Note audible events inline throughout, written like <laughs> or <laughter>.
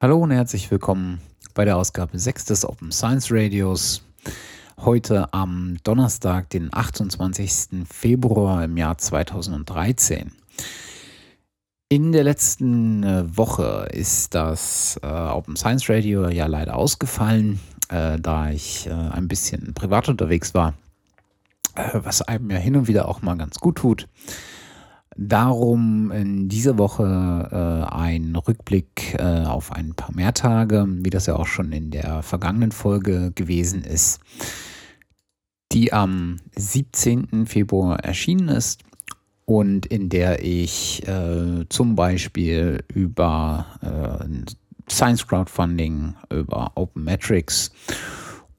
Hallo und herzlich willkommen bei der Ausgabe 6 des Open Science Radios. Heute am Donnerstag, den 28. Februar im Jahr 2013. In der letzten äh, Woche ist das äh, Open Science Radio ja leider ausgefallen, äh, da ich äh, ein bisschen privat unterwegs war, äh, was einem ja hin und wieder auch mal ganz gut tut. Darum in dieser Woche äh, ein Rückblick äh, auf ein paar mehr Tage, wie das ja auch schon in der vergangenen Folge gewesen ist, die am 17. Februar erschienen ist und in der ich äh, zum Beispiel über äh, Science Crowdfunding, über Open Metrics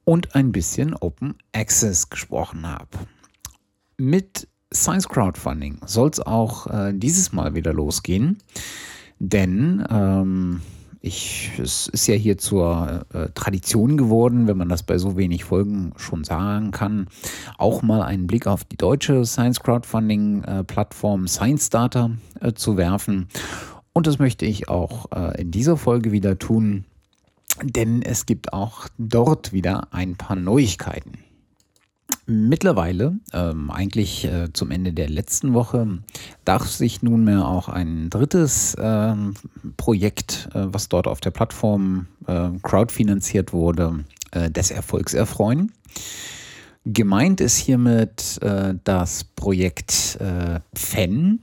und ein bisschen Open Access gesprochen habe. Mit Science Crowdfunding soll es auch äh, dieses Mal wieder losgehen, denn ähm, ich, es ist ja hier zur äh, Tradition geworden, wenn man das bei so wenig Folgen schon sagen kann, auch mal einen Blick auf die deutsche Science Crowdfunding äh, Plattform Science Data äh, zu werfen. Und das möchte ich auch äh, in dieser Folge wieder tun, denn es gibt auch dort wieder ein paar Neuigkeiten. Mittlerweile, ähm, eigentlich äh, zum Ende der letzten Woche, darf sich nunmehr auch ein drittes ähm, Projekt, äh, was dort auf der Plattform äh, crowdfinanziert wurde, äh, des Erfolgs erfreuen. Gemeint ist hiermit äh, das Projekt äh, PFEN,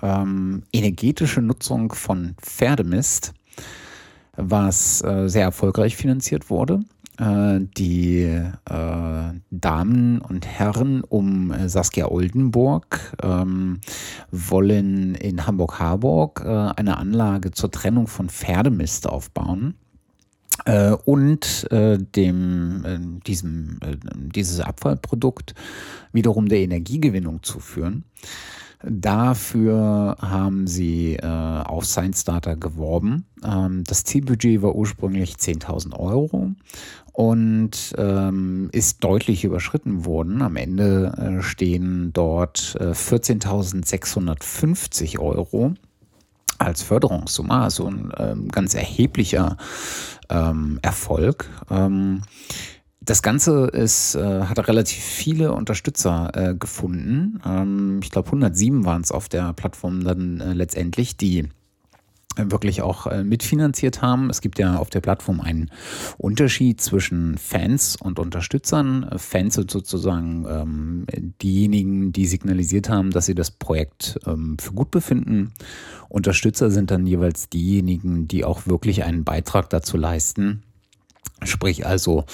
ähm, energetische Nutzung von Pferdemist, was sehr erfolgreich finanziert wurde. Äh, die äh, Damen und Herren um äh, Saskia Oldenburg ähm, wollen in Hamburg-Harburg äh, eine Anlage zur Trennung von Pferdemist aufbauen. Äh, und äh, dem, diesem, dieses Abfallprodukt wiederum der Energiegewinnung zuführen. Dafür haben sie äh, auf Science Data geworben. Ähm, das Zielbudget war ursprünglich 10.000 Euro und ähm, ist deutlich überschritten worden. Am Ende äh, stehen dort äh, 14.650 Euro als Förderungssumme, also ein ähm, ganz erheblicher ähm, Erfolg. Ähm, das Ganze ist, äh, hat relativ viele Unterstützer äh, gefunden. Ähm, ich glaube, 107 waren es auf der Plattform dann äh, letztendlich, die wirklich auch äh, mitfinanziert haben. Es gibt ja auf der Plattform einen Unterschied zwischen Fans und Unterstützern. Fans sind sozusagen ähm, diejenigen, die signalisiert haben, dass sie das Projekt ähm, für gut befinden. Unterstützer sind dann jeweils diejenigen, die auch wirklich einen Beitrag dazu leisten, Sprich also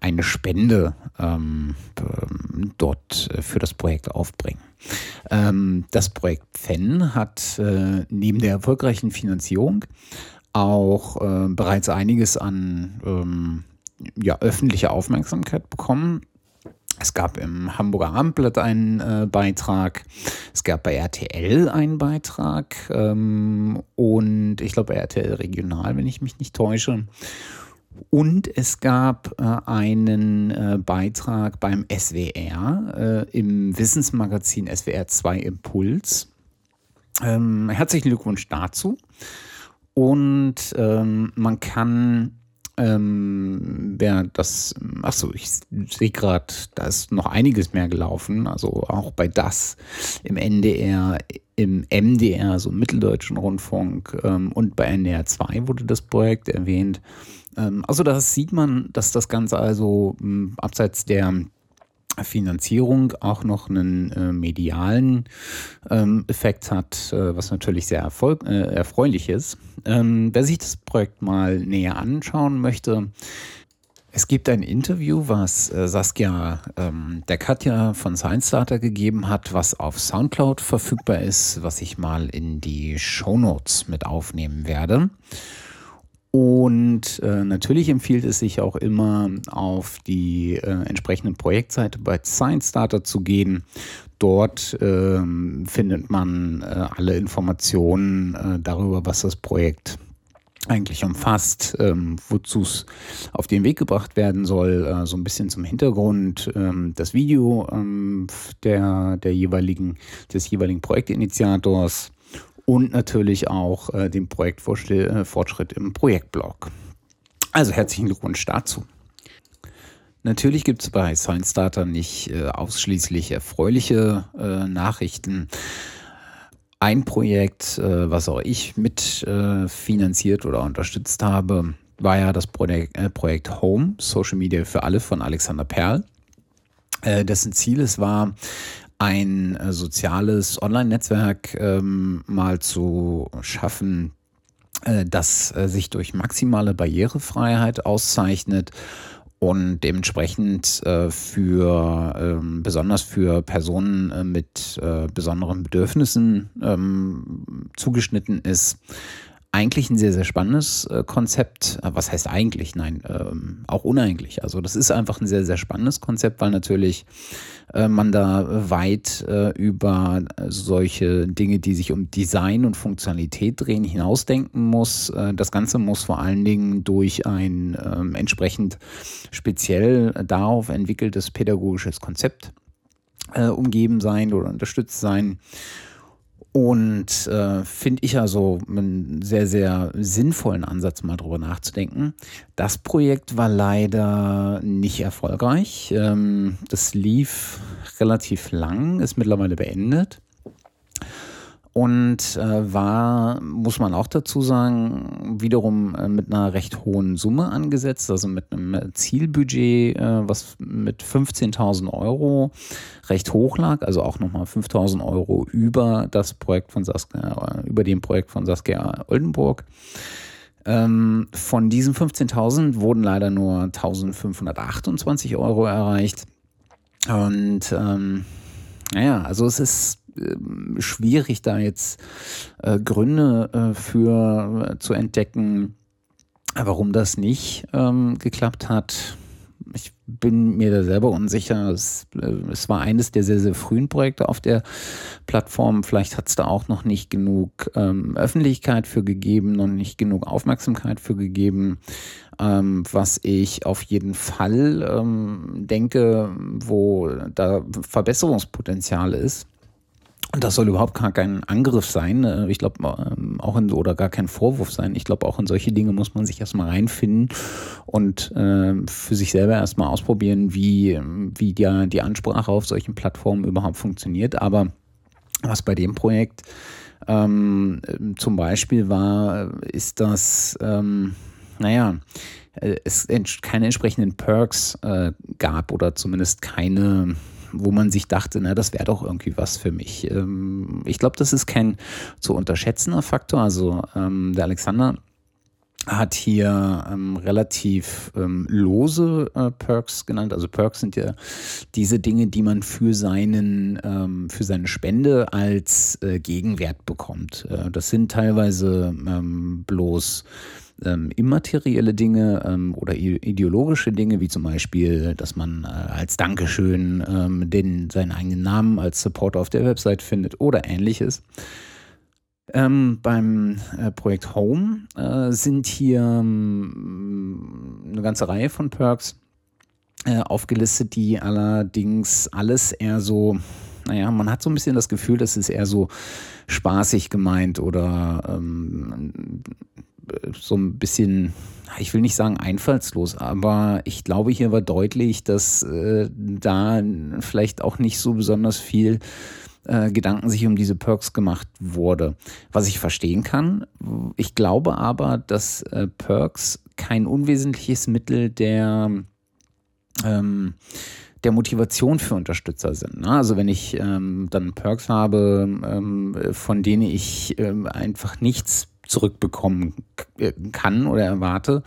eine Spende ähm, dort äh, für das Projekt aufbringen. Ähm, das Projekt FEN hat äh, neben der erfolgreichen Finanzierung auch äh, bereits einiges an ähm, ja, öffentlicher Aufmerksamkeit bekommen. Es gab im Hamburger Abendblatt einen äh, Beitrag, es gab bei RTL einen Beitrag ähm, und ich glaube bei RTL Regional, wenn ich mich nicht täusche. Und es gab äh, einen äh, Beitrag beim SWR äh, im Wissensmagazin SWR 2 Impuls. Ähm, herzlichen Glückwunsch dazu. Und ähm, man kann, ähm, wer das, achso, ich sehe gerade, da ist noch einiges mehr gelaufen. Also auch bei das im NDR, im MDR, also im Mitteldeutschen Rundfunk ähm, und bei NDR 2 wurde das Projekt erwähnt. Ähm, also da sieht man, dass das Ganze also hm, abseits der Finanzierung auch noch einen äh, medialen ähm, Effekt hat, äh, was natürlich sehr erfolg äh, erfreulich ist. Ähm, wer sich das Projekt mal näher anschauen möchte, es gibt ein Interview, was äh, Saskia ähm, der Katja von Science Starter gegeben hat, was auf Soundcloud verfügbar ist, was ich mal in die Show Notes mit aufnehmen werde. Und äh, natürlich empfiehlt es sich auch immer, auf die äh, entsprechende Projektseite bei Science Starter zu gehen. Dort ähm, findet man äh, alle Informationen äh, darüber, was das Projekt eigentlich umfasst, ähm, wozu es auf den Weg gebracht werden soll, äh, so ein bisschen zum Hintergrund, ähm, das Video ähm, der, der jeweiligen, des jeweiligen Projektinitiators und natürlich auch äh, den Projektfortschritt im Projektblog. Also herzlichen Glückwunsch dazu. Natürlich gibt es bei Science Starter nicht äh, ausschließlich erfreuliche äh, Nachrichten. Ein Projekt, äh, was auch ich mit äh, oder unterstützt habe, war ja das Projekt, äh, Projekt Home, Social Media für alle von Alexander Perl, äh, dessen Ziel es war, ein soziales Online-Netzwerk ähm, mal zu schaffen, das sich durch maximale Barrierefreiheit auszeichnet und dementsprechend äh, für ähm, besonders für Personen äh, mit äh, besonderen Bedürfnissen ähm, zugeschnitten ist. Eigentlich ein sehr, sehr spannendes äh, Konzept. Äh, was heißt eigentlich? Nein, ähm, auch uneigentlich. Also das ist einfach ein sehr, sehr spannendes Konzept, weil natürlich äh, man da weit äh, über solche Dinge, die sich um Design und Funktionalität drehen, hinausdenken muss. Äh, das Ganze muss vor allen Dingen durch ein ähm, entsprechend speziell darauf entwickeltes pädagogisches Konzept umgeben sein oder unterstützt sein. Und äh, finde ich also einen sehr, sehr sinnvollen Ansatz, mal drüber nachzudenken. Das Projekt war leider nicht erfolgreich. Ähm, das lief relativ lang, ist mittlerweile beendet und äh, war, muss man auch dazu sagen, wiederum äh, mit einer recht hohen Summe angesetzt, also mit einem Zielbudget, äh, was mit 15.000 Euro recht hoch lag, also auch nochmal 5.000 Euro über das Projekt von Saskia, äh, über dem Projekt von Saskia Oldenburg. Ähm, von diesen 15.000 wurden leider nur 1.528 Euro erreicht. Und ähm, naja, also es ist schwierig, da jetzt äh, Gründe äh, für äh, zu entdecken, warum das nicht ähm, geklappt hat. Ich bin mir da selber unsicher. Es, äh, es, war eines der sehr, sehr frühen Projekte auf der Plattform. Vielleicht hat es da auch noch nicht genug ähm, Öffentlichkeit für gegeben, noch nicht genug Aufmerksamkeit für gegeben. Ähm, was ich auf jeden Fall ähm, denke, wo da Verbesserungspotenzial ist und das soll überhaupt gar kein Angriff sein. Äh, ich glaube, ähm, auch in, oder gar kein Vorwurf sein. Ich glaube, auch in solche Dinge muss man sich erstmal reinfinden und äh, für sich selber erstmal ausprobieren, wie, wie die, die Ansprache auf solchen Plattformen überhaupt funktioniert. Aber was bei dem Projekt ähm, zum Beispiel war, ist das, ähm, naja, äh, es keine entsprechenden Perks äh, gab oder zumindest keine wo man sich dachte, na, das wäre doch irgendwie was für mich. Ähm, ich glaube, das ist kein zu unterschätzender Faktor. Also ähm, der Alexander hat hier ähm, relativ ähm, lose äh, Perks genannt. Also Perks sind ja diese Dinge, die man für seinen ähm, für seine Spende als äh, Gegenwert bekommt. Äh, das sind teilweise ähm, bloß ähm, immaterielle Dinge ähm, oder ideologische Dinge, wie zum Beispiel, dass man äh, als Dankeschön ähm, den, seinen eigenen Namen als Supporter auf der Website findet oder ähnliches. Ähm, beim äh, Projekt Home äh, sind hier ähm, eine ganze Reihe von Perks äh, aufgelistet, die allerdings alles eher so, naja, man hat so ein bisschen das Gefühl, das ist eher so spaßig gemeint oder ähm, so ein bisschen, ich will nicht sagen einfallslos, aber ich glaube, hier war deutlich, dass äh, da vielleicht auch nicht so besonders viel äh, Gedanken sich um diese Perks gemacht wurde. Was ich verstehen kann. Ich glaube aber, dass äh, Perks kein unwesentliches Mittel der ähm, der Motivation für Unterstützer sind. Ne? Also wenn ich ähm, dann Perks habe, ähm, von denen ich ähm, einfach nichts zurückbekommen äh, kann oder erwarte,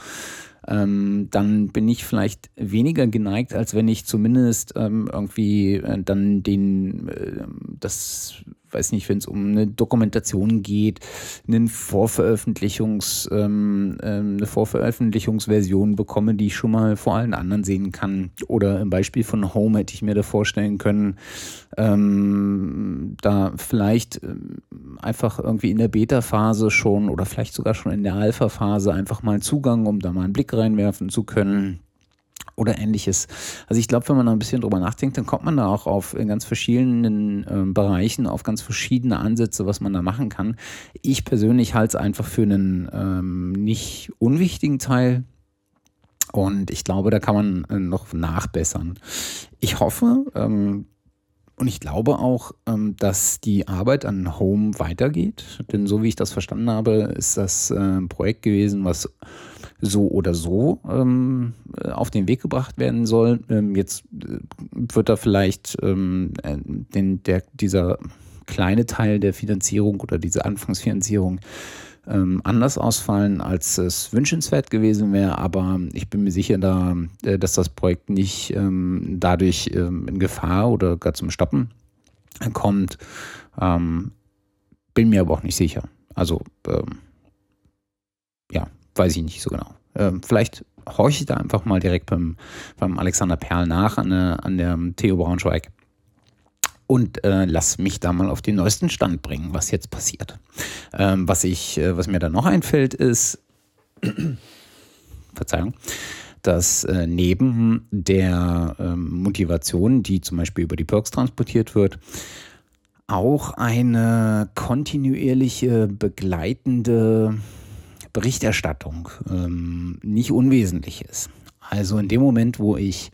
ähm, dann bin ich vielleicht weniger geneigt, als wenn ich zumindest ähm, irgendwie äh, dann den, äh, das weiß nicht, wenn es um eine Dokumentation geht, einen Vorveröffentlichungs, ähm, ähm, eine Vorveröffentlichungsversion bekomme, die ich schon mal vor allen anderen sehen kann. Oder im Beispiel von Home hätte ich mir da vorstellen können, ähm, da vielleicht ähm, einfach irgendwie in der Beta-Phase schon oder vielleicht sogar schon in der Alpha-Phase einfach mal Zugang, um da mal einen Blick reinwerfen zu können oder ähnliches. Also ich glaube, wenn man da ein bisschen drüber nachdenkt, dann kommt man da auch auf in ganz verschiedenen äh, Bereichen, auf ganz verschiedene Ansätze, was man da machen kann. Ich persönlich halte es einfach für einen ähm, nicht unwichtigen Teil. Und ich glaube, da kann man äh, noch nachbessern. Ich hoffe, ähm, und ich glaube auch, ähm, dass die Arbeit an Home weitergeht. Denn so wie ich das verstanden habe, ist das ein Projekt gewesen, was so oder so ähm, äh, auf den Weg gebracht werden soll. Ähm, jetzt äh, wird da vielleicht ähm, äh, den, der, dieser kleine Teil der Finanzierung oder diese Anfangsfinanzierung ähm, anders ausfallen, als es wünschenswert gewesen wäre. Aber ich bin mir sicher, da, äh, dass das Projekt nicht ähm, dadurch ähm, in Gefahr oder gar zum Stoppen kommt. bin mir aber auch nicht sicher. Also ja, weiß ich nicht so genau. Ähm, vielleicht horche ich da einfach mal direkt beim, beim Alexander Perl nach an der, an der Theo Braunschweig und äh, lass mich da mal auf den neuesten Stand bringen, was jetzt passiert. Ähm, was ich, äh, was mir da noch einfällt, ist, <clears throat> Verzeihung, dass äh, neben der ähm, Motivation, die zum Beispiel über die Perks transportiert wird, auch eine kontinuierliche begleitende Berichterstattung ähm, nicht unwesentlich ist. Also in dem Moment, wo ich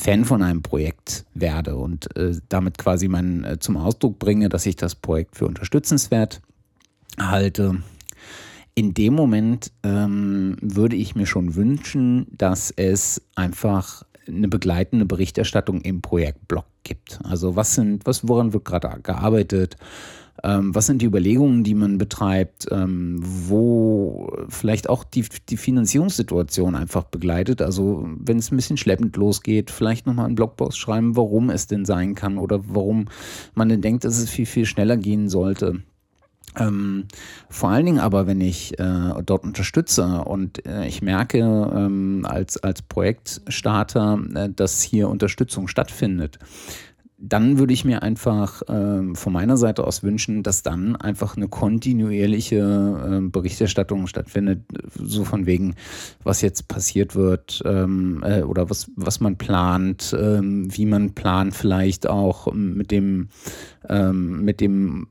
Fan von einem Projekt werde und äh, damit quasi mein, äh, zum Ausdruck bringe, dass ich das Projekt für unterstützenswert halte, in dem Moment ähm, würde ich mir schon wünschen, dass es einfach eine begleitende Berichterstattung im Projektblog gibt. Also was sind, was, woran wird gerade gearbeitet? Ähm, was sind die Überlegungen, die man betreibt, ähm, wo vielleicht auch die, die Finanzierungssituation einfach begleitet? Also wenn es ein bisschen schleppend losgeht, vielleicht nochmal einen Blogpost schreiben, warum es denn sein kann oder warum man denn denkt, dass es viel, viel schneller gehen sollte. Ähm, vor allen Dingen aber, wenn ich äh, dort unterstütze und äh, ich merke ähm, als, als Projektstarter, äh, dass hier Unterstützung stattfindet, dann würde ich mir einfach äh, von meiner Seite aus wünschen, dass dann einfach eine kontinuierliche äh, Berichterstattung stattfindet, so von wegen, was jetzt passiert wird ähm, äh, oder was, was man plant, ähm, wie man plant, vielleicht auch mit dem, ähm, mit dem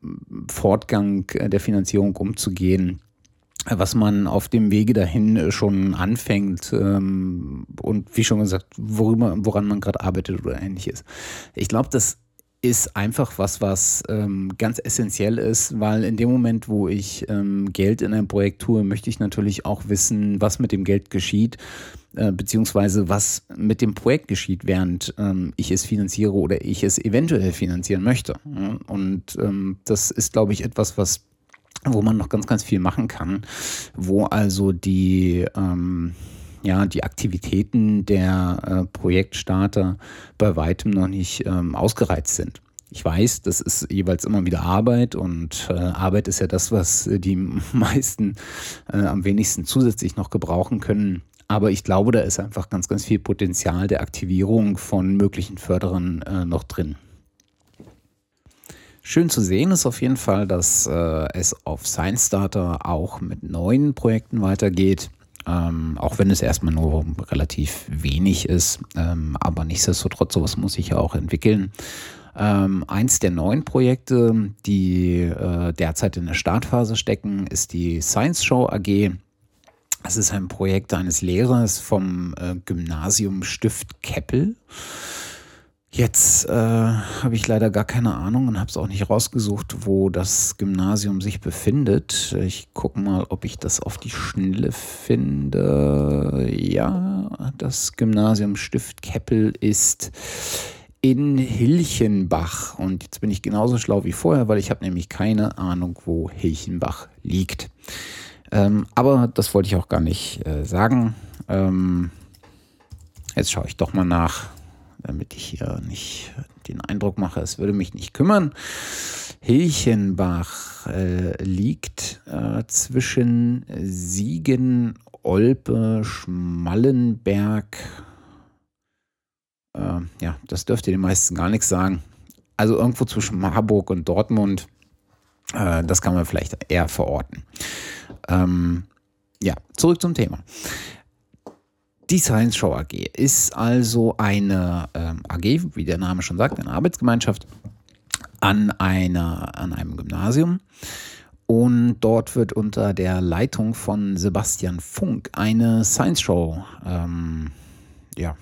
Fortgang der Finanzierung umzugehen was man auf dem Wege dahin schon anfängt ähm, und wie schon gesagt, worüber, woran man gerade arbeitet oder ähnliches. Ich glaube, das ist einfach was, was ähm, ganz essentiell ist, weil in dem Moment, wo ich ähm, Geld in ein Projekt tue, möchte ich natürlich auch wissen, was mit dem Geld geschieht, äh, beziehungsweise was mit dem Projekt geschieht, während ähm, ich es finanziere oder ich es eventuell finanzieren möchte. Ja? Und ähm, das ist, glaube ich, etwas, was wo man noch ganz, ganz viel machen kann, wo also die, ähm, ja, die Aktivitäten der äh, Projektstarter bei weitem noch nicht ähm, ausgereizt sind. Ich weiß, das ist jeweils immer wieder Arbeit und äh, Arbeit ist ja das, was die <laughs> meisten äh, am wenigsten zusätzlich noch gebrauchen können. Aber ich glaube, da ist einfach ganz, ganz viel Potenzial der Aktivierung von möglichen Förderern äh, noch drin. Schön zu sehen ist auf jeden Fall, dass äh, es auf Science Starter auch mit neuen Projekten weitergeht. Ähm, auch wenn es erstmal nur relativ wenig ist. Ähm, aber nichtsdestotrotz, sowas muss sich ja auch entwickeln. Ähm, eins der neuen Projekte, die äh, derzeit in der Startphase stecken, ist die Science Show AG. Es ist ein Projekt eines Lehrers vom äh, Gymnasium Stift Keppel. Jetzt äh, habe ich leider gar keine Ahnung und habe es auch nicht rausgesucht, wo das Gymnasium sich befindet. Ich gucke mal, ob ich das auf die Schnelle finde. Ja, das Gymnasium Stift Keppel ist in Hilchenbach. Und jetzt bin ich genauso schlau wie vorher, weil ich habe nämlich keine Ahnung, wo Hilchenbach liegt. Ähm, aber das wollte ich auch gar nicht äh, sagen. Ähm, jetzt schaue ich doch mal nach damit ich hier nicht den Eindruck mache, es würde mich nicht kümmern. Hilchenbach äh, liegt äh, zwischen Siegen, Olpe, Schmallenberg. Äh, ja, das dürfte den meisten gar nichts sagen. Also irgendwo zwischen Marburg und Dortmund. Äh, das kann man vielleicht eher verorten. Ähm, ja, zurück zum Thema. Die Science Show AG ist also eine ähm, AG, wie der Name schon sagt, eine Arbeitsgemeinschaft an, einer, an einem Gymnasium. Und dort wird unter der Leitung von Sebastian Funk eine Science Show ähm, ja,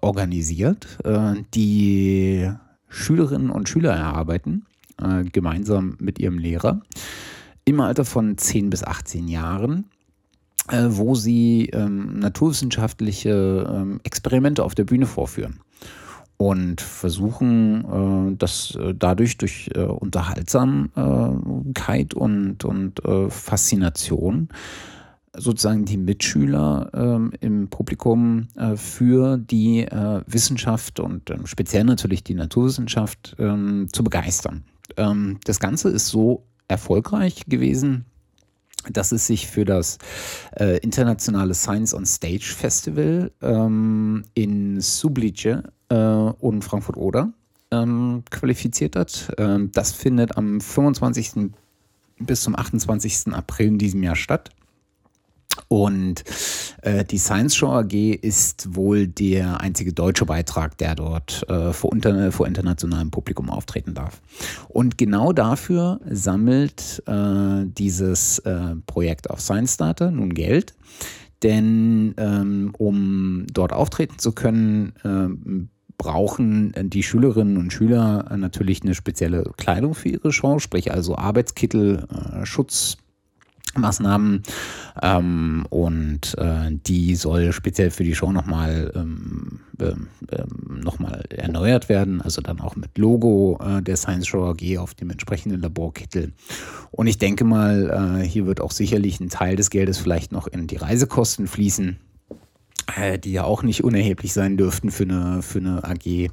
organisiert, äh, die Schülerinnen und Schüler erarbeiten, äh, gemeinsam mit ihrem Lehrer, im Alter von 10 bis 18 Jahren wo sie ähm, naturwissenschaftliche ähm, Experimente auf der Bühne vorführen und versuchen, äh, das äh, dadurch durch äh, Unterhaltsamkeit und, und äh, Faszination sozusagen die Mitschüler ähm, im Publikum äh, für die äh, Wissenschaft und ähm, speziell natürlich die Naturwissenschaft ähm, zu begeistern. Ähm, das Ganze ist so erfolgreich gewesen, dass es sich für das äh, internationale Science on Stage Festival ähm, in Sublice äh, und Frankfurt-Oder ähm, qualifiziert hat. Ähm, das findet am 25. bis zum 28. April in diesem Jahr statt. Und äh, die Science Show AG ist wohl der einzige deutsche Beitrag, der dort äh, vor, unter, vor internationalem Publikum auftreten darf. Und genau dafür sammelt äh, dieses äh, Projekt auf Science Data nun Geld. Denn ähm, um dort auftreten zu können, ähm, brauchen die Schülerinnen und Schüler natürlich eine spezielle Kleidung für ihre Show, sprich also Arbeitskittel, äh, Schutz, Maßnahmen ähm, und äh, die soll speziell für die Show nochmal ähm, ähm, noch erneuert werden, also dann auch mit Logo äh, der Science Show AG auf dem entsprechenden Laborkittel. Und ich denke mal, äh, hier wird auch sicherlich ein Teil des Geldes vielleicht noch in die Reisekosten fließen, äh, die ja auch nicht unerheblich sein dürften für eine, für eine AG.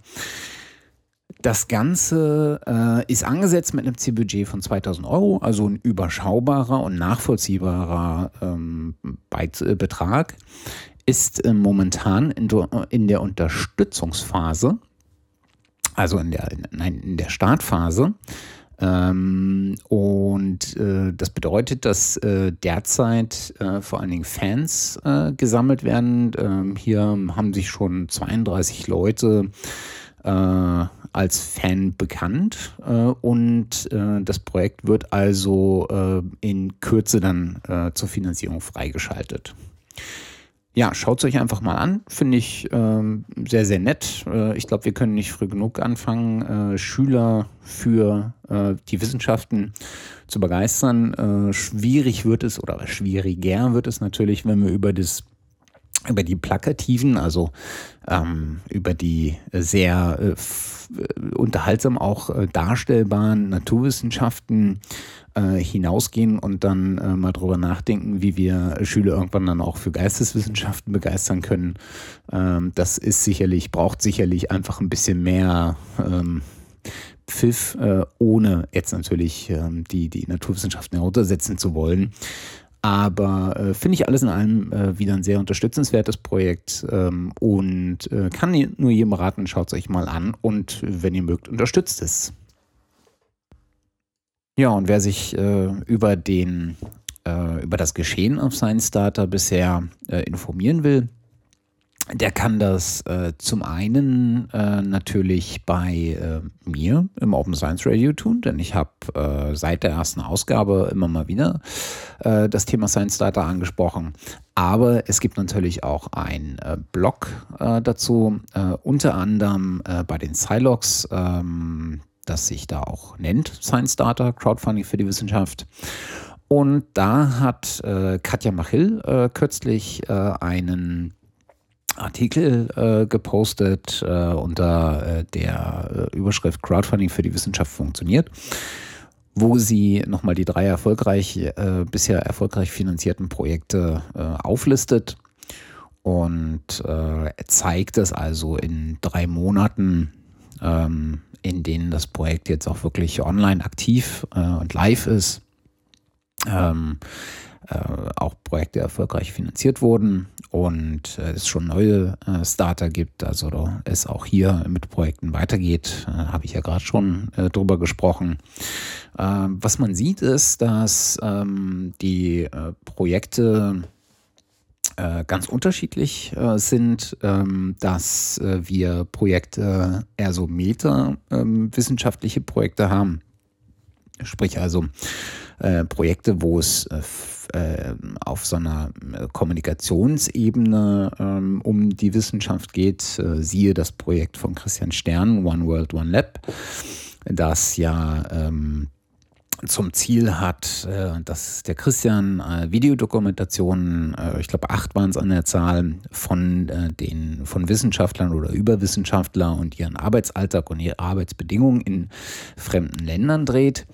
Das Ganze äh, ist angesetzt mit einem Zielbudget von 2000 Euro, also ein überschaubarer und nachvollziehbarer ähm, äh, Betrag. Ist äh, momentan in, in, der Unterstützungsphase, also in der, nein, in der Startphase. Ähm, und äh, das bedeutet, dass äh, derzeit äh, vor allen Dingen Fans äh, gesammelt werden. Ähm, hier haben sich schon 32 Leute äh, als Fan bekannt äh, und äh, das Projekt wird also äh, in Kürze dann äh, zur Finanzierung freigeschaltet. Ja, schaut es euch einfach mal an. Finde ich ähm, sehr, sehr nett. Äh, ich glaube, wir können nicht früh genug anfangen, Schüler für die Wissenschaften zu begeistern. schwierig wird es oder schwieriger wird es natürlich, wenn wir über das über die plakativen, also ähm, über die sehr äh, äh, unterhaltsam auch äh, darstellbaren Naturwissenschaften äh, hinausgehen und dann äh, mal drüber nachdenken, wie wir Schüler irgendwann dann auch für Geisteswissenschaften begeistern können. Ähm, das ist sicherlich, braucht sicherlich einfach ein bisschen mehr ähm, Pfiff, äh, ohne jetzt natürlich ähm, die, die Naturwissenschaften heruntersetzen zu wollen. Aber äh, finde ich alles in allem äh, wieder ein sehr unterstützenswertes Projekt ähm, und äh, kann nur jedem raten, schaut es euch mal an und wenn ihr mögt, unterstützt es. Ja, und wer sich äh, über den äh, über das Geschehen auf Science Data bisher äh, informieren will, der kann das äh, zum einen äh, natürlich bei äh, mir im Open Science Radio tun, denn ich habe äh, seit der ersten Ausgabe immer mal wieder äh, das Thema Science Data angesprochen. Aber es gibt natürlich auch einen äh, Blog dazu, unter anderem bei den Silox, ähm, das sich da auch nennt, Science Data, Crowdfunding für die Wissenschaft. Und da hat Katja Machil kürzlich einen Artikel äh, gepostet äh, unter äh, der äh, Überschrift Crowdfunding für die Wissenschaft funktioniert, wo sie nochmal die drei erfolgreich, äh, bisher erfolgreich finanzierten Projekte auflistet und zeigt es also in drei Monaten, ähm, in denen das Projekt jetzt auch wirklich online aktiv und live ist. Ähm, auch Projekte erfolgreich finanziert wurden und äh, es schon neue äh, Starter gibt, also es auch hier mit Projekten weitergeht, äh, habe ich ja gerade schon äh, drüber gesprochen. Ähm, was man sieht, ist, dass ähm, die äh, Projekte äh, ganz unterschiedlich äh, sind, ähm, dass äh, wir Projekte eher so meta-wissenschaftliche ähm, Projekte haben. Sprich also äh, Projekte, wo es äh, äh, auf so einer Kommunikationsebene ähm, um die Wissenschaft geht. siehe das Projekt von Christian Stern, One World, One Lab, das ja ähm, zum Ziel hat, dass der Christian Videodokumentationen, ich glaube acht waren es an der Zahl, von den von Wissenschaftlern oder Überwissenschaftler und ihren Arbeitsalltag und ihre Arbeitsbedingungen in fremden Ländern dreht.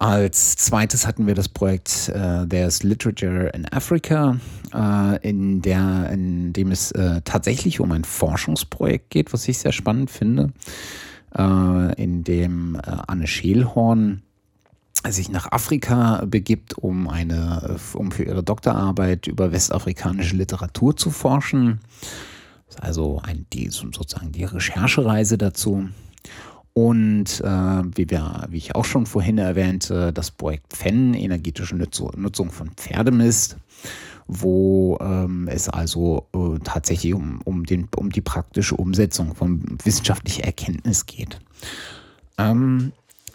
Als zweites hatten wir das Projekt äh, There's Literature in Africa, äh, in, der, in dem es äh, tatsächlich um ein Forschungsprojekt geht, was ich sehr spannend finde, äh, in dem äh, Anne Scheelhorn sich nach Afrika begibt, um eine, um für ihre Doktorarbeit über westafrikanische Literatur zu forschen. Also ein, die, sozusagen die Recherchereise dazu. Und äh, wie, wir, wie ich auch schon vorhin erwähnte, das Projekt FEN, energetische Nutzung von Pferdemist, wo ähm, es also äh, tatsächlich um, um, den, um die praktische Umsetzung von wissenschaftlicher Erkenntnis geht. Ähm,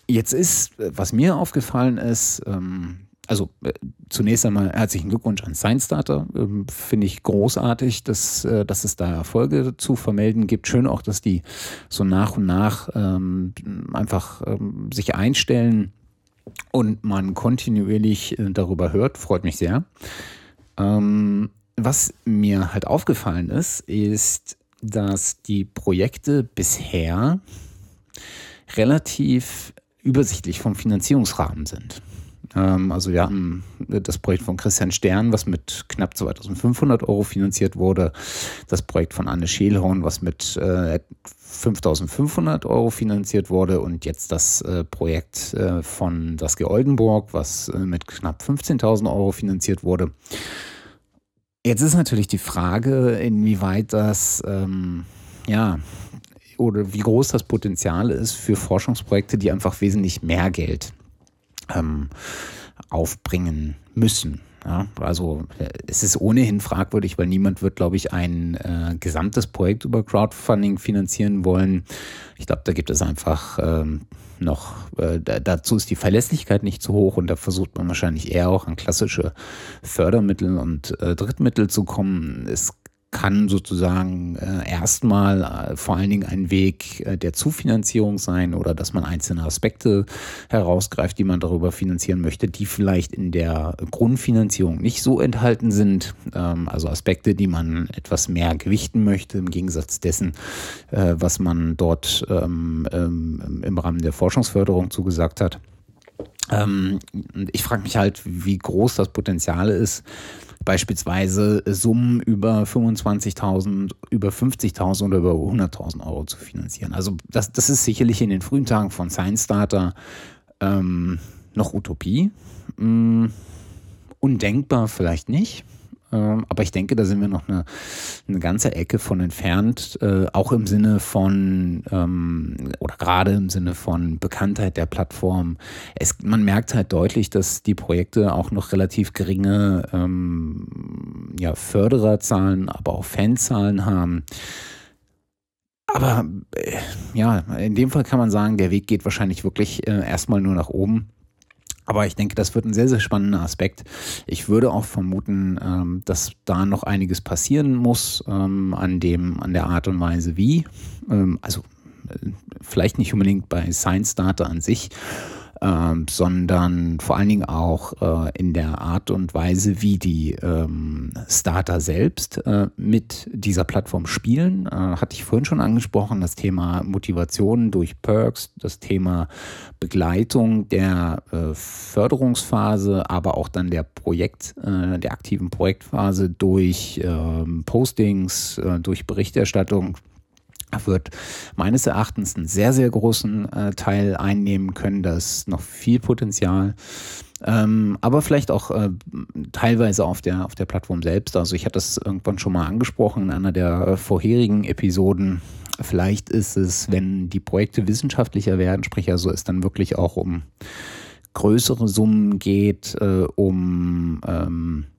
Jetzt ist, was mir aufgefallen ist, ähm, also äh, zunächst einmal herzlichen Glückwunsch an Science Starter. Ähm, Finde ich großartig, dass, äh, dass es da Erfolge zu vermelden gibt. Schön auch, dass die so nach und nach ähm, einfach ähm, sich einstellen und man kontinuierlich äh, darüber hört. Freut mich sehr. Ähm, was mir halt aufgefallen ist, ist, dass die Projekte bisher relativ übersichtlich vom Finanzierungsrahmen sind. Ähm, also wir haben das Projekt von Christian Stern, was mit knapp 2500 Euro finanziert wurde, das Projekt von Anne Scheelhorn, was mit äh, 5500 Euro finanziert wurde. Und jetzt das äh, Projekt äh, von Saskia Oldenburg, was äh, mit knapp 15.000 Euro finanziert wurde. Jetzt ist natürlich die Frage, inwieweit das ähm, ja, oder wie groß das Potenzial ist für Forschungsprojekte, die einfach wesentlich mehr Geld ähm, aufbringen müssen. Ja, also äh, es ist ohnehin fragwürdig, weil niemand wird, glaube ich, ein äh, gesamtes Projekt über Crowdfunding finanzieren wollen. Ich glaube, da gibt es einfach ähm, noch, äh, dazu ist die Verlässlichkeit nicht zu hoch und da versucht man wahrscheinlich eher auch an klassische Fördermittel und äh, Drittmittel zu kommen. Es kann sozusagen äh, erstmal äh, vor allen Dingen ein Weg äh, der Zufinanzierung sein oder dass man einzelne Aspekte herausgreift, die man darüber finanzieren möchte, die vielleicht in der Grundfinanzierung nicht so enthalten sind. Ähm, also Aspekte, die man etwas mehr gewichten möchte im Gegensatz dessen, äh, was man dort ähm, ähm, im Rahmen der Forschungsförderung zugesagt hat. Ähm, ich frage mich halt, wie groß das Potenzial ist, beispielsweise Summen über 25.000, über 50.000 oder über 100.000 Euro zu finanzieren. Also das, das ist sicherlich in den frühen Tagen von Science Data ähm, noch Utopie. Ähm, undenkbar vielleicht nicht. Ähm, aber ich denke, da sind wir noch eine, eine ganze Ecke von entfernt, äh, auch im Sinne von, ähm, oder gerade im Sinne von Bekanntheit der Plattform. Es, man merkt halt deutlich, dass die Projekte auch noch relativ geringe ähm, ja, Fördererzahlen, aber auch Fanzahlen haben. Aber äh, ja, in dem Fall kann man sagen, der Weg geht wahrscheinlich wirklich äh, erstmal nur nach oben. Aber ich denke, das wird ein sehr, sehr spannender Aspekt. Ich würde auch vermuten, ähm, dass da noch einiges passieren muss ähm, an dem, an der Art und Weise wie. Ähm, also äh, vielleicht nicht unbedingt bei Science Data an sich, ähm, sondern vor allen Dingen auch äh, in der Art und Weise, wie die ähm, Starter selbst äh, mit dieser Plattform spielen. Äh, hatte ich vorhin schon angesprochen, das Thema Motivation durch Perks, das Thema Begleitung der äh, Förderungsphase, aber auch dann der Projekt, äh, der aktiven Projektphase durch ähm, Postings, äh, durch Berichterstattung wird meines Erachtens einen sehr, sehr großen äh, Teil einnehmen können. Da ist noch viel Potenzial. Ähm, aber vielleicht auch äh, teilweise auf der, auf der Plattform selbst. Also ich hatte das irgendwann schon mal angesprochen in einer der äh, vorherigen Episoden. Vielleicht ist es, wenn die Projekte wissenschaftlicher werden, sprich also es dann wirklich auch um größere Summen geht, äh, um ähm, äh,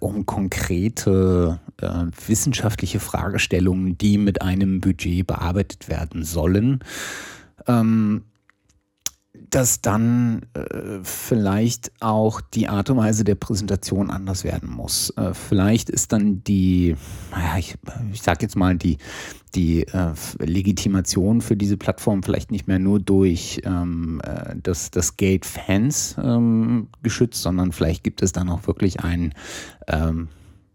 um konkrete äh, wissenschaftliche Fragestellungen, die mit einem Budget bearbeitet werden sollen. Ähm, dass dann äh, vielleicht auch die Art und Weise der Präsentation anders werden muss. Äh, vielleicht ist dann die, naja, ich, ich sage jetzt mal, die, die äh, Legitimation für diese Plattform vielleicht nicht mehr nur durch ähm, äh, das, das Gate Fans ähm, geschützt, sondern vielleicht gibt es dann auch wirklich ein ähm,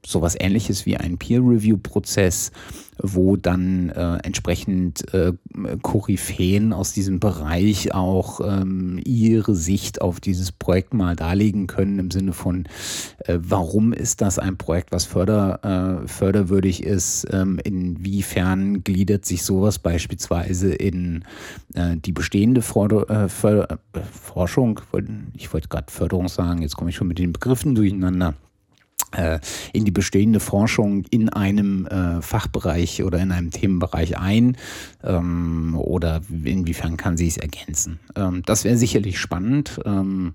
sowas ähnliches wie ein Peer-Review-Prozess, wo dann äh, entsprechend äh, Koryphäen aus diesem Bereich auch ähm, ihre Sicht auf dieses Projekt mal darlegen können im Sinne von, äh, warum ist das ein Projekt, was förder, äh, förderwürdig ist, ähm, inwiefern gliedert sich sowas beispielsweise in äh, die bestehende Forder äh, Forschung, ich wollte gerade Förderung sagen, jetzt komme ich schon mit den Begriffen durcheinander. äh, in die bestehende Forschung in einem äh, Fachbereich oder in einem Themenbereich ein ähm, oder inwiefern kann sie es ergänzen. Ähm, das wäre sicherlich spannend, ähm,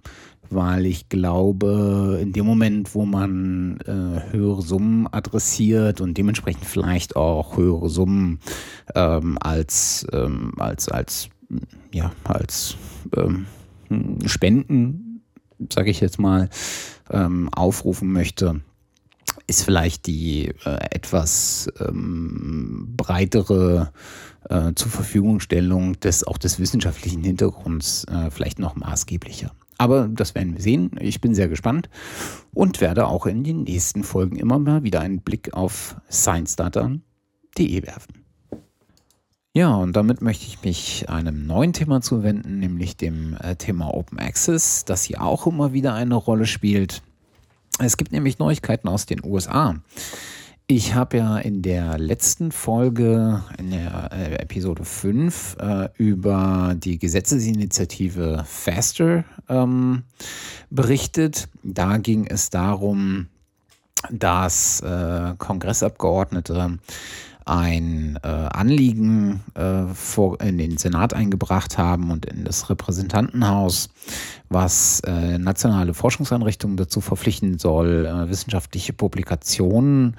weil ich glaube, in dem Moment, wo man äh, höhere Summen adressiert und dementsprechend vielleicht auch höhere Summen ähm, als, ähm, als, als, ja, als ähm, Spenden, sage ich jetzt mal, ähm, aufrufen möchte, ist vielleicht die äh, etwas ähm, breitere äh, zur Verfügungstellung des auch des wissenschaftlichen Hintergrunds äh, vielleicht noch maßgeblicher. Aber das werden wir sehen. Ich bin sehr gespannt und werde auch in den nächsten Folgen immer mal wieder einen Blick auf sciencedata.de werfen. Ja, und damit möchte ich mich einem neuen Thema zuwenden, nämlich dem äh, Thema Open Access, das hier auch immer wieder eine Rolle spielt. Es gibt nämlich Neuigkeiten aus den USA. Ich habe ja in der letzten Folge, in der äh, Episode 5, äh, über die Gesetzesinitiative Faster ähm, berichtet. Da ging es darum, dass äh, Kongressabgeordnete ein äh, Anliegen äh, vor, in den Senat eingebracht haben und in das Repräsentantenhaus, was äh, nationale Forschungseinrichtungen dazu verpflichten soll, äh, wissenschaftliche Publikationen,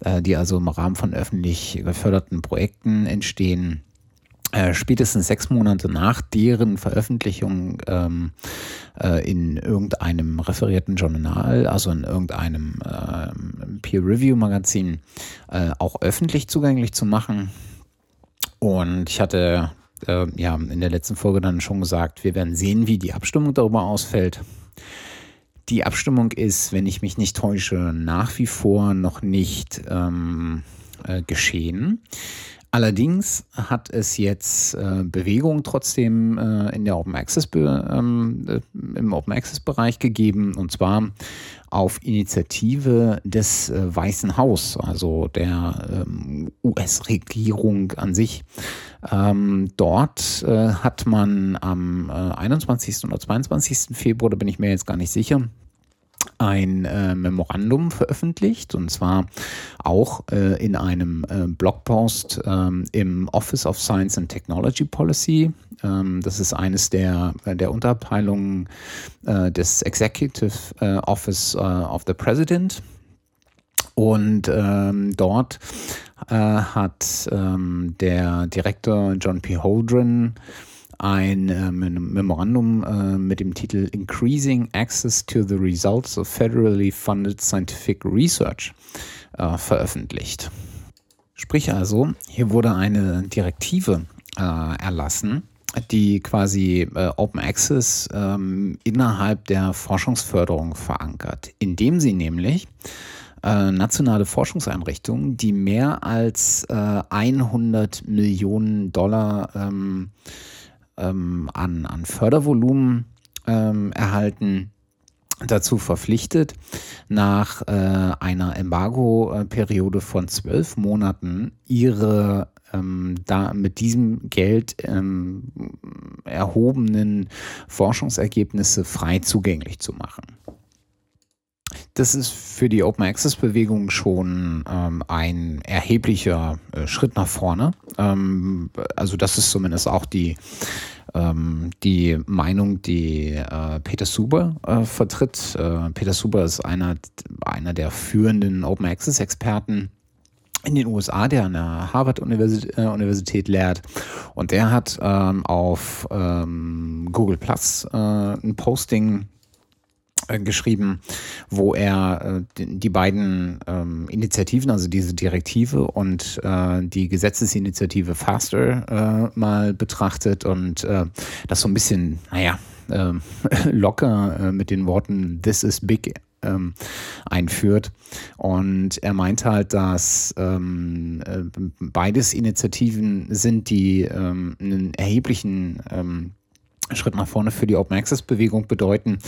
äh, die also im Rahmen von öffentlich geförderten Projekten entstehen, äh, spätestens sechs Monate nach deren Veröffentlichung ähm, äh, in irgendeinem referierten Journal, also in irgendeinem äh, Peer-Review-Magazin, auch öffentlich zugänglich zu machen. Und ich hatte äh, ja in der letzten Folge dann schon gesagt, wir werden sehen, wie die Abstimmung darüber ausfällt. Die Abstimmung ist, wenn ich mich nicht täusche, nach wie vor noch nicht ähm, äh, geschehen. Allerdings hat es jetzt äh, Bewegung trotzdem äh, in der Open Access ähm, äh, im Open Access Bereich gegeben und zwar auf Initiative des äh, Weißen Haus, also der ähm, US-Regierung an sich. Ähm, dort äh, hat man am 21. Äh, oder 22. Februar, da bin ich mir jetzt gar nicht sicher, ein äh, Memorandum veröffentlicht und zwar auch äh, in einem äh, Blogpost ähm, im Office of Science and Technology Policy. Ähm, das ist eines der, äh, der Unterabteilungen äh, des Executive äh, Office of the President. Und ähm, dort hat ähm, der Direktor John P. Holdren ein äh, Memorandum äh, mit dem Titel Increasing Access to the Results of Federally Funded Scientific Research äh, veröffentlicht. Sprich also, hier wurde eine Direktive äh, erlassen, die quasi äh, Open Access ähm, innerhalb der Forschungsförderung verankert, indem sie nämlich äh, nationale Forschungseinrichtungen, die mehr als 100 Millionen Dollar ähm, ähm, an, an Fördervolumen ähm, erhalten dazu verpflichtet, nach äh, einer Embargo-Periode von zwölf Monaten ihre ähm, da mit diesem Geld ähm, erhobenen Forschungsergebnisse frei zugänglich zu machen. Das ist für die Open Access Bewegung schon ähm, ein erheblicher äh, Schritt nach vorne. Ähm, also das ist zumindest auch die ähm, die Meinung, die äh, Peter Suber äh, vertritt. Äh, Peter Suber ist einer, einer der führenden Open Access Experten in den USA, der an der Harvard-Universität äh, lehrt. Und der hat ähm, auf ähm, Google Plus äh, ein Posting geschrieben, wo er äh, die beiden ähm, Initiativen, also diese Direktive und äh, die Gesetzesinitiative Faster äh, mal betrachtet und äh, das so ein bisschen, naja, ähm, <laughs> locker mit den Worten This is big ähm, einführt. Und er meint halt, dass äh, beides Initiativen sind, die einen erheblichen Schritt nach vorne für die Open Access Bewegung bedeuten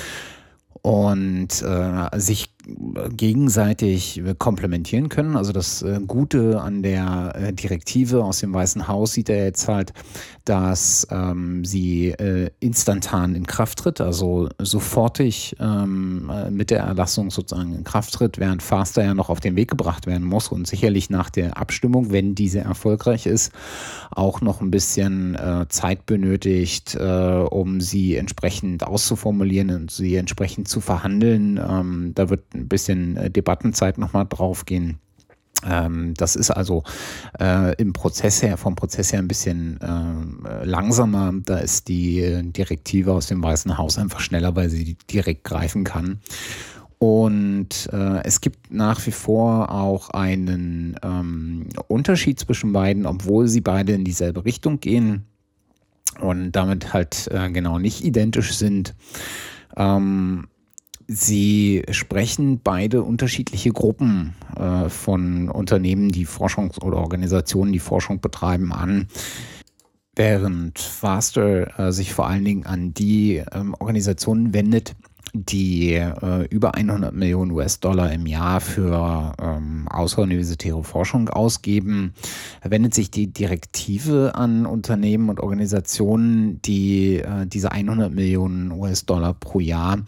und äh, sich gegenseitig komplementieren können. Also das äh, Gute an der äh, Direktive aus dem Weißen Haus sieht er jetzt halt, dass ähm, sie äh, instantan in Kraft tritt, also sofortig ähm, äh, mit der Erlassung sozusagen in Kraft tritt, während Faster ja noch auf den Weg gebracht werden muss und sicherlich nach der Abstimmung, wenn diese erfolgreich ist, auch noch ein bisschen äh, Zeit benötigt, um sie entsprechend auszuformulieren und sie entsprechend zu verhandeln. Ähm, da wird ein bisschen äh, Debattenzeit nochmal draufgehen. Ähm, das ist also äh, im Prozess her, vom Prozess her ein bisschen äh, langsamer. Da ist die Direktive aus dem Weißen Haus einfach schneller, weil sie direkt greifen kann. Und äh, es gibt nach wie vor auch einen ähm, Unterschied zwischen beiden, obwohl sie beide in dieselbe Richtung gehen und damit halt äh, genau nicht identisch sind. Ähm, Sie sprechen beide unterschiedliche Gruppen äh, von Unternehmen, die Forschung oder Organisationen, die Forschung betreiben, an. Während Faster äh, sich vor allen Dingen an die ähm, Organisationen wendet, die äh, über 100 Millionen US-Dollar im Jahr für ähm, außeruniversitäre Forschung ausgeben, wendet sich die Direktive an Unternehmen und Organisationen, die äh, diese 100 Millionen US-Dollar pro Jahr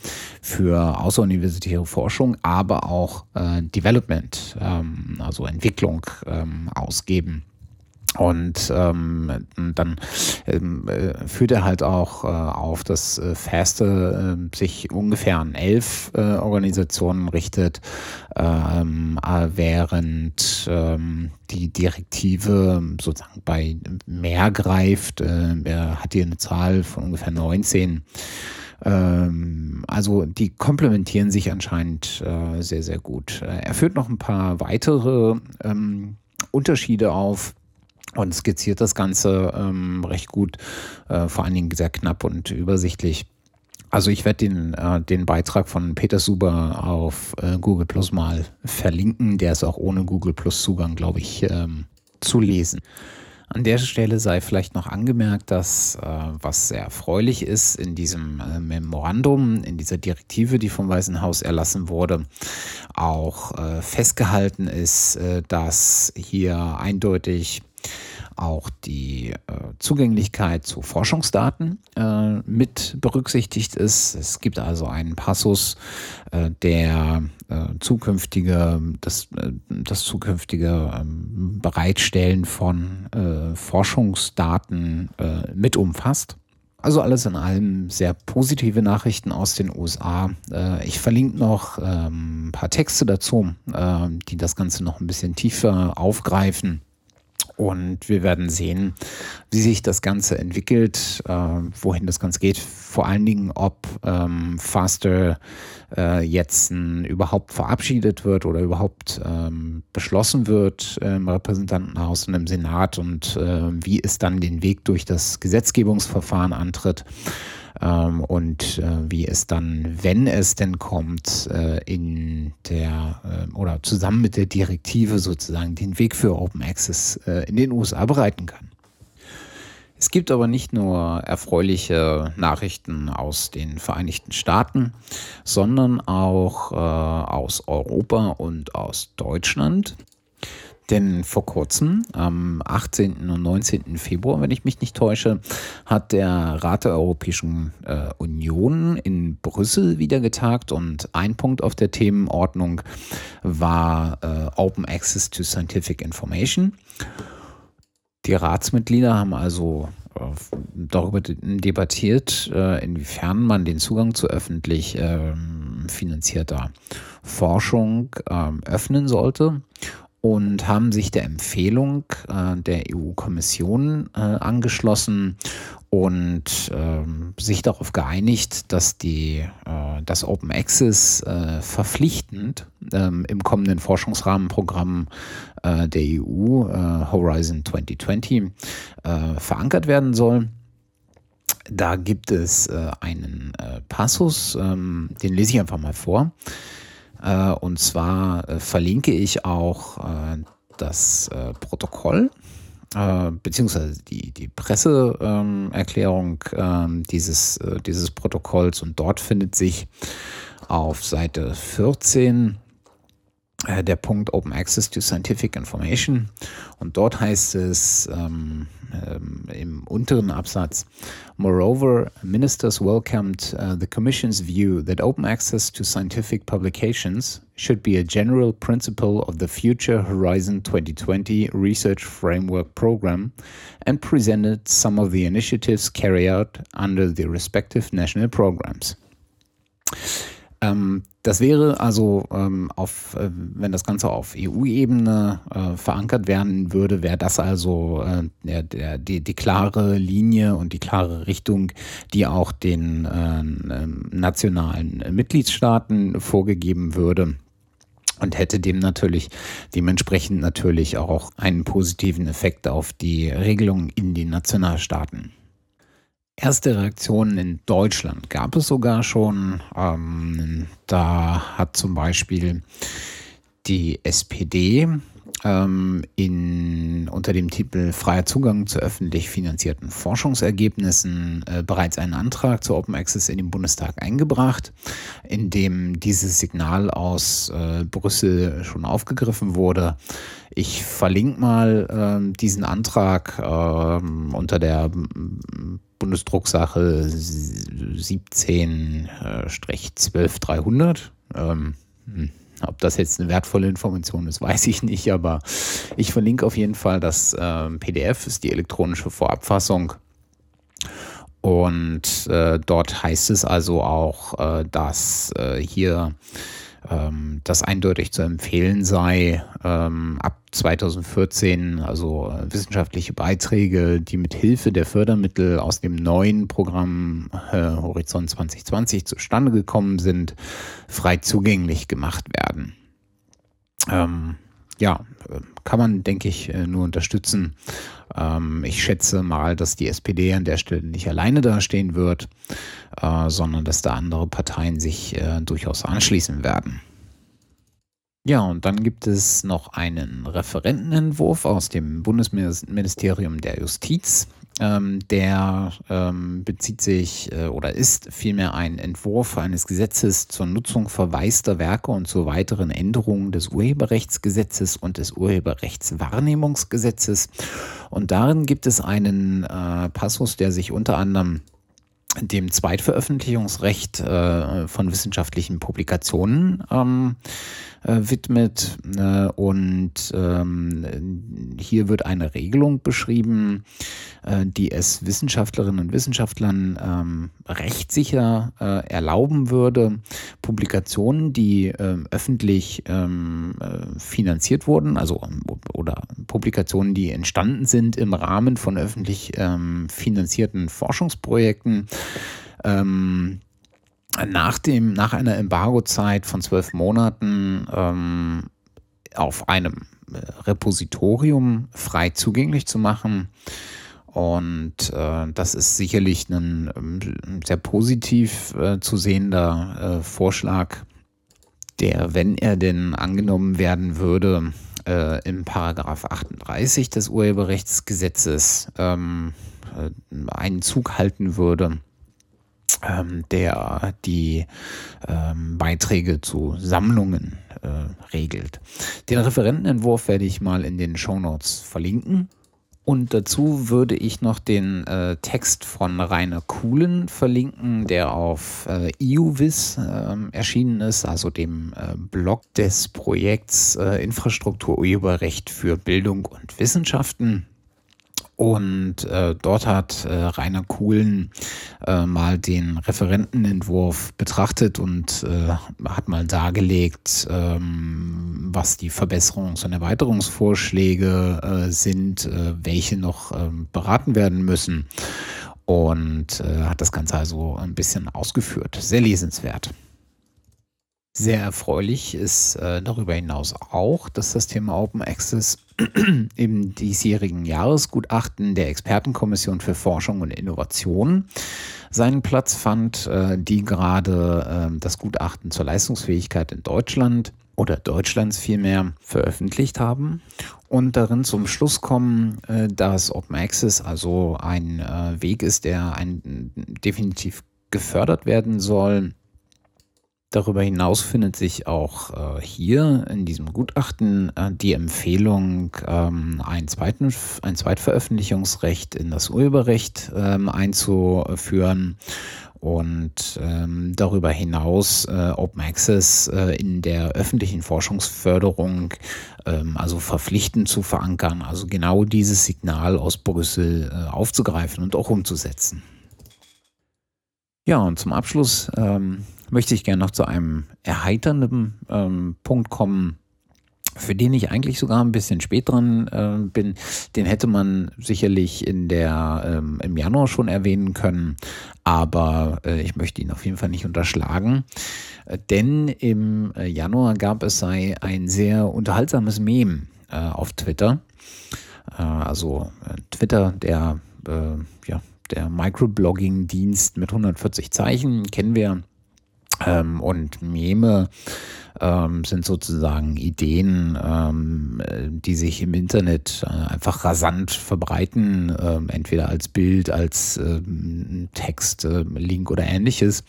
für außeruniversitäre Forschung, aber auch äh, Development, ähm, also Entwicklung ähm, ausgeben. Und ähm, dann ähm, äh, führt er halt auch äh, auf, dass äh, Faste äh, sich ungefähr an elf äh, Organisationen richtet, ähm, äh, während ähm, die Direktive sozusagen bei mehr greift. Äh, er hat hier eine Zahl von ungefähr 19 ähm, also die komplementieren sich anscheinend äh, sehr, sehr gut. Er führt noch ein paar weitere ähm, Unterschiede auf und skizziert das Ganze ähm, recht gut, äh, vor allen Dingen sehr knapp und übersichtlich. Also ich werde den, äh, den Beitrag von Peter Suber auf äh, Google Plus mal verlinken. Der ist auch ohne Google Plus Zugang, glaube ich, ähm, zu lesen. An der Stelle sei vielleicht noch angemerkt, dass äh, was sehr erfreulich ist in diesem äh, Memorandum, in dieser Direktive, die vom Weißen Haus erlassen wurde, auch äh, festgehalten ist, dass hier eindeutig auch die äh, Zugänglichkeit zu Forschungsdaten äh, mit berücksichtigt ist. Es gibt also einen Passus, äh, der äh, zukünftige, das, äh, das zukünftige ähm, Bereitstellen von äh, Forschungsdaten mit umfasst. Also alles in allem sehr positive Nachrichten aus den USA. ich verlinke noch ähm, ein paar Texte dazu, die das Ganze noch ein bisschen tiefer aufgreifen. Und wir werden sehen, wie sich das Ganze entwickelt, äh, wohin das Ganze geht. Vor allen Dingen, ob ähm, Faster äh, jetzt überhaupt verabschiedet wird oder überhaupt ähm, beschlossen wird im Repräsentantenhaus und im Senat und äh, wie es dann den Weg durch das Gesetzgebungsverfahren antritt ähm, und äh, wie es dann, wenn es denn kommt, äh, in der äh, oder zusammen mit der Direktive sozusagen den Weg für Open Access äh, in den USA bereiten kann. Es gibt aber nicht nur erfreuliche Nachrichten aus den Vereinigten Staaten, sondern auch äh, aus Europa und aus Deutschland. Denn vor kurzem, am 18. und 19. Februar, wenn ich mich nicht täusche, hat der Rat der Europäischen äh, Union in Brüssel wieder getagt und ein Punkt auf der Themenordnung war äh, Open Access to Scientific Information. Die Ratsmitglieder haben also darüber debattiert, äh, inwiefern man den Zugang zu öffentlich ähm, finanzierter Forschung ähm, öffnen sollte und haben sich der Empfehlung äh, der EU-Kommission äh, angeschlossen und ähm, sich darauf geeinigt, dass die, äh, das Open Access äh, verpflichtend ähm, im kommenden Forschungsrahmenprogramm äh, der EU äh, Horizon 2020 verankert werden soll. Da gibt es einen Passus, ähm, den lese ich einfach mal vor. Äh, und zwar äh, verlinke ich auch äh, das Protokoll beziehungsweise die, die Presseerklärung ähm, dieses, dieses Protokolls. Und dort findet sich auf Seite 14 äh, der Punkt Open Access to Scientific Information. Und dort heißt es ähm, ähm, im unteren Absatz, Moreover, ministers welcomed uh, the Commission's view that open access to scientific publications should be a general principle of the future Horizon 2020 Research Framework Program and presented some of the initiatives carried out under the respective national programs. Ähm, das wäre also ähm, auf, äh, wenn das Ganze auf EU-Ebene äh, verankert werden würde, wäre das also äh, der, der, die, die klare Linie und die klare Richtung, die auch den äh, ähm, nationalen Mitgliedstaaten vorgegeben würde und hätte dem natürlich dementsprechend natürlich auch einen positiven Effekt auf die Regelungen in den Nationalstaaten. Erste Reaktionen in Deutschland gab es sogar schon. Ähm, da hat zum Beispiel die SPD ähm, in, unter dem Titel Freier Zugang zu öffentlich finanzierten Forschungsergebnissen äh, bereits einen Antrag zu Open Access in den Bundestag eingebracht, in dem dieses Signal aus äh, Brüssel schon aufgegriffen wurde. Ich verlinke mal äh, diesen Antrag ähm, unter der Bundesdrucksache 17-12300. Ähm, hm, ob das jetzt eine wertvolle Information ist, weiß ich nicht, aber ich verlinke auf jeden Fall das äh, PDF, ist die elektronische Vorabfassung. Und äh, dort heißt es also auch, äh, dass äh, hier ähm, das eindeutig zu empfehlen sei, ähm, ab 2014 also äh, wissenschaftliche Beiträge, die mit Hilfe der Fördermittel aus dem neuen Programm äh, Horizont 2020 zustande gekommen sind, frei zugänglich gemacht werden. Ähm, ja, äh, kann man, denke ich, äh, nur unterstützen. Ähm, ich schätze mal, dass die SPD an der Stelle nicht alleine dastehen wird, äh, sondern dass da andere Parteien sich durchaus anschließen werden. Ja, und dann gibt es noch einen Referentenentwurf aus dem Bundesministerium der Justiz. Ähm, der ähm, bezieht sich äh, oder ist vielmehr ein Entwurf eines Gesetzes zur Nutzung verwaister Werke und zur weiteren Änderung des Urheberrechtsgesetzes und des Urheberrechtswahrnehmungsgesetzes. Und darin gibt es einen äh, Passus, der sich unter anderem dem Zweitveröffentlichungsrecht äh, von wissenschaftlichen Publikationen ähm, äh, widmet. Äh, und ähm, hier wird eine Regelung beschrieben, äh, die es Wissenschaftlerinnen und Wissenschaftlern ähm, rechtssicher äh, erlauben würde, Publikationen, die ähm, öffentlich ähm, äh, finanziert wurden, also oder Publikationen, die entstanden sind im Rahmen von öffentlich ähm, finanzierten Forschungsprojekten, ähm, nach, dem, nach einer Embargozeit von zwölf Monaten ähm, auf einem äh, Repositorium frei zugänglich zu machen. Und äh, das ist sicherlich ein, ein sehr positiv äh, zu sehender äh, Vorschlag, der, wenn er denn angenommen werden würde, äh, im Paragraph 38 des Urheberrechtsgesetzes ähm, äh, einen Zug halten würde ähm, der die ähm, Beiträge zu Sammlungen äh, regelt. Den Referentenentwurf werde ich mal in den Show Notes verlinken. Und dazu würde ich noch den äh, Text von Rainer Kuhlen verlinken, der auf äh, EUVIS äh, erschienen ist, also dem äh, Blog des Projekts äh, Infrastruktur Urheberrecht für Bildung und Wissenschaften. Und äh, dort hat äh, Rainer Kuhlen äh, mal den Referentenentwurf betrachtet und äh, hat mal dargelegt, ähm, was die Verbesserungs- und Erweiterungsvorschläge äh, sind, äh, welche noch ähm, beraten werden müssen. Und hat das Ganze also ein bisschen ausgeführt. Sehr lesenswert. Sehr erfreulich ist äh, darüber hinaus auch, dass das Thema Open Access <clears throat> im diesjährigen Jahresgutachten der Expertenkommission für Forschung und Innovation seinen Platz fand, äh, die gerade äh, das Gutachten zur Leistungsfähigkeit in Deutschland oder Deutschlands vielmehr veröffentlicht haben und darin zum Schluss kommen, äh, dass Open Access also ein äh, Weg ist, der ein, definitiv gefördert werden soll Darüber hinaus findet sich auch äh, hier in diesem Gutachten äh, die Empfehlung, ähm, ein, zweiten, ein Zweitveröffentlichungsrecht in das Urheberrecht ähm, einzuführen und ähm, darüber hinaus äh, Open Access äh, in der öffentlichen Forschungsförderung ähm, also verpflichtend zu verankern, also genau dieses Signal aus Brüssel äh, aufzugreifen und auch umzusetzen. Ja, und zum Abschluss ähm, möchte ich gerne noch zu einem erheiternden ähm, Punkt kommen, für den ich eigentlich sogar ein bisschen spät dran äh, bin. Den hätte man sicherlich in der, ähm, im Januar schon erwähnen können, aber äh, ich möchte ihn auf jeden Fall nicht unterschlagen. Äh, denn im äh, Januar gab es sei ein sehr unterhaltsames Meme äh, auf Twitter. Äh, also Twitter, der, ja, der Microblogging-Dienst mit 140 Zeichen, kennen wir ähm, und Meme ähm, sind sozusagen Ideen, ähm, die sich im Internet äh, einfach rasant verbreiten, äh, entweder als Bild, als äh, Text, äh, Link oder ähnliches.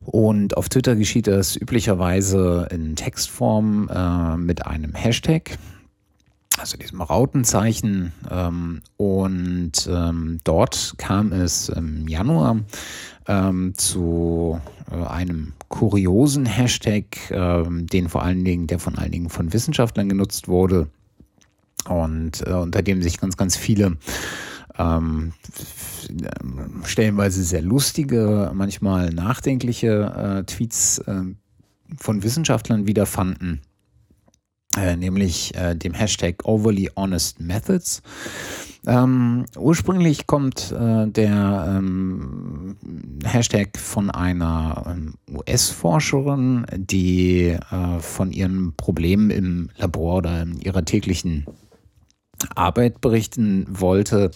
Und auf Twitter geschieht das üblicherweise in Textform äh, mit einem Hashtag, also diesem Rautenzeichen. Ähm, und ähm, dort kam es im Januar ähm, zu äh, einem kuriosen Hashtag, äh, den vor allen Dingen, der von allen Dingen von Wissenschaftlern genutzt wurde und äh, unter dem sich ganz, ganz viele ähm, stellenweise sehr lustige, manchmal nachdenkliche äh, Tweets äh, von Wissenschaftlern wiederfanden, äh, nämlich äh, dem Hashtag Overly Honest Methods. Ähm, ursprünglich kommt äh, der ähm, Hashtag von einer ähm, US-Forscherin, die äh, von ihren Problemen im Labor oder in ihrer täglichen Arbeit berichten wollte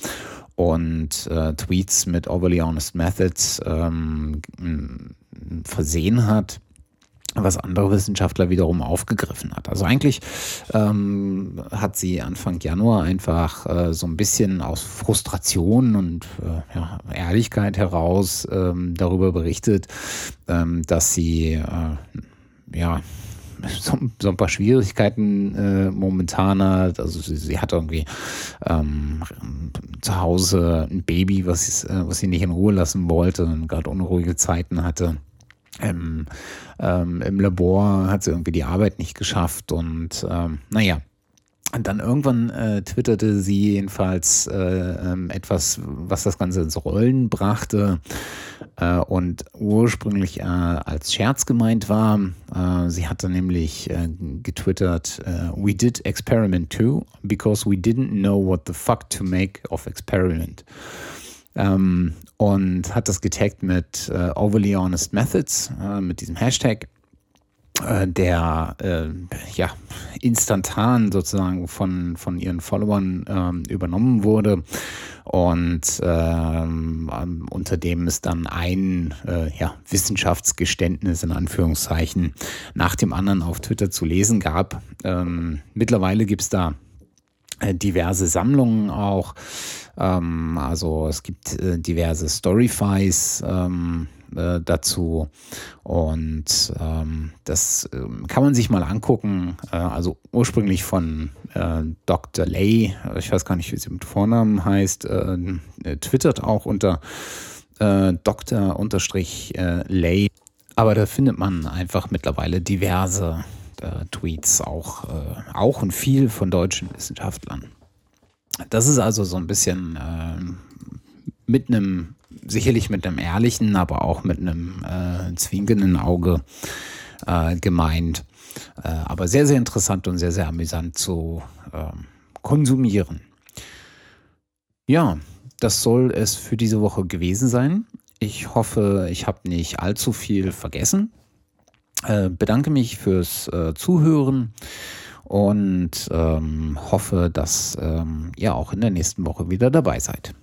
und äh, Tweets mit Overly Honest Methods ähm, versehen hat was andere Wissenschaftler wiederum aufgegriffen hat. Also eigentlich ähm, hat sie Anfang Januar einfach äh, so ein bisschen aus Frustration und äh, ja, Ehrlichkeit heraus ähm, darüber berichtet, ähm, dass sie äh, ja so, so, ein paar Schwierigkeiten äh, momentan hat. Also sie, sie hat irgendwie ähm, zu Hause ein Baby, was, äh, was sie nicht in Ruhe lassen wollte und gerade unruhige Zeiten hatte im, ähm, im Labor hat sie irgendwie die Arbeit nicht geschafft und ähm, naja. Und dann irgendwann äh, twitterte sie jedenfalls äh, ähm, etwas, was das Ganze ins Rollen brachte äh, und ursprünglich äh, als Scherz gemeint war. Äh, sie hatte nämlich äh, getwittert, We did experiment too, because we didn't know what the fuck to make of experiment. Ähm, und hat das getaggt mit äh, Overly Honest Methods, äh, mit diesem Hashtag, äh, der äh, ja instantan sozusagen von, von ihren Followern ähm, übernommen wurde und ähm, unter dem es dann ein äh, ja, Wissenschaftsgeständnis in Anführungszeichen nach dem anderen auf Twitter zu lesen gab. Ähm, mittlerweile gibt es da diverse Sammlungen auch. Ähm, also es gibt äh, diverse Storyfies ähm, äh, dazu und ähm, das ähm, kann man sich mal angucken. Äh, also ursprünglich von äh, Dr. Lay, ich weiß gar nicht, wie sie mit Vornamen heißt, äh, twittert auch unter Dr-Lay. Aber da findet man einfach mittlerweile diverse Tweets, auch, auch und viel von deutschen Wissenschaftlern. das ist also so ein bisschen äh, mit einem, sicherlich mit einem ehrlichen, aber auch mit einem äh, zwinkenden Auge äh, gemeint. Äh, aber sehr, sehr interessant und sehr, sehr amüsant zu ähm, konsumieren. Ja, das soll es für diese Woche gewesen sein. Ich hoffe, ich habe nicht allzu viel vergessen. Äh, bedanke mich fürs äh, Zuhören und ähm, hoffe, dass ähm, ihr auch in der nächsten Woche wieder dabei seid.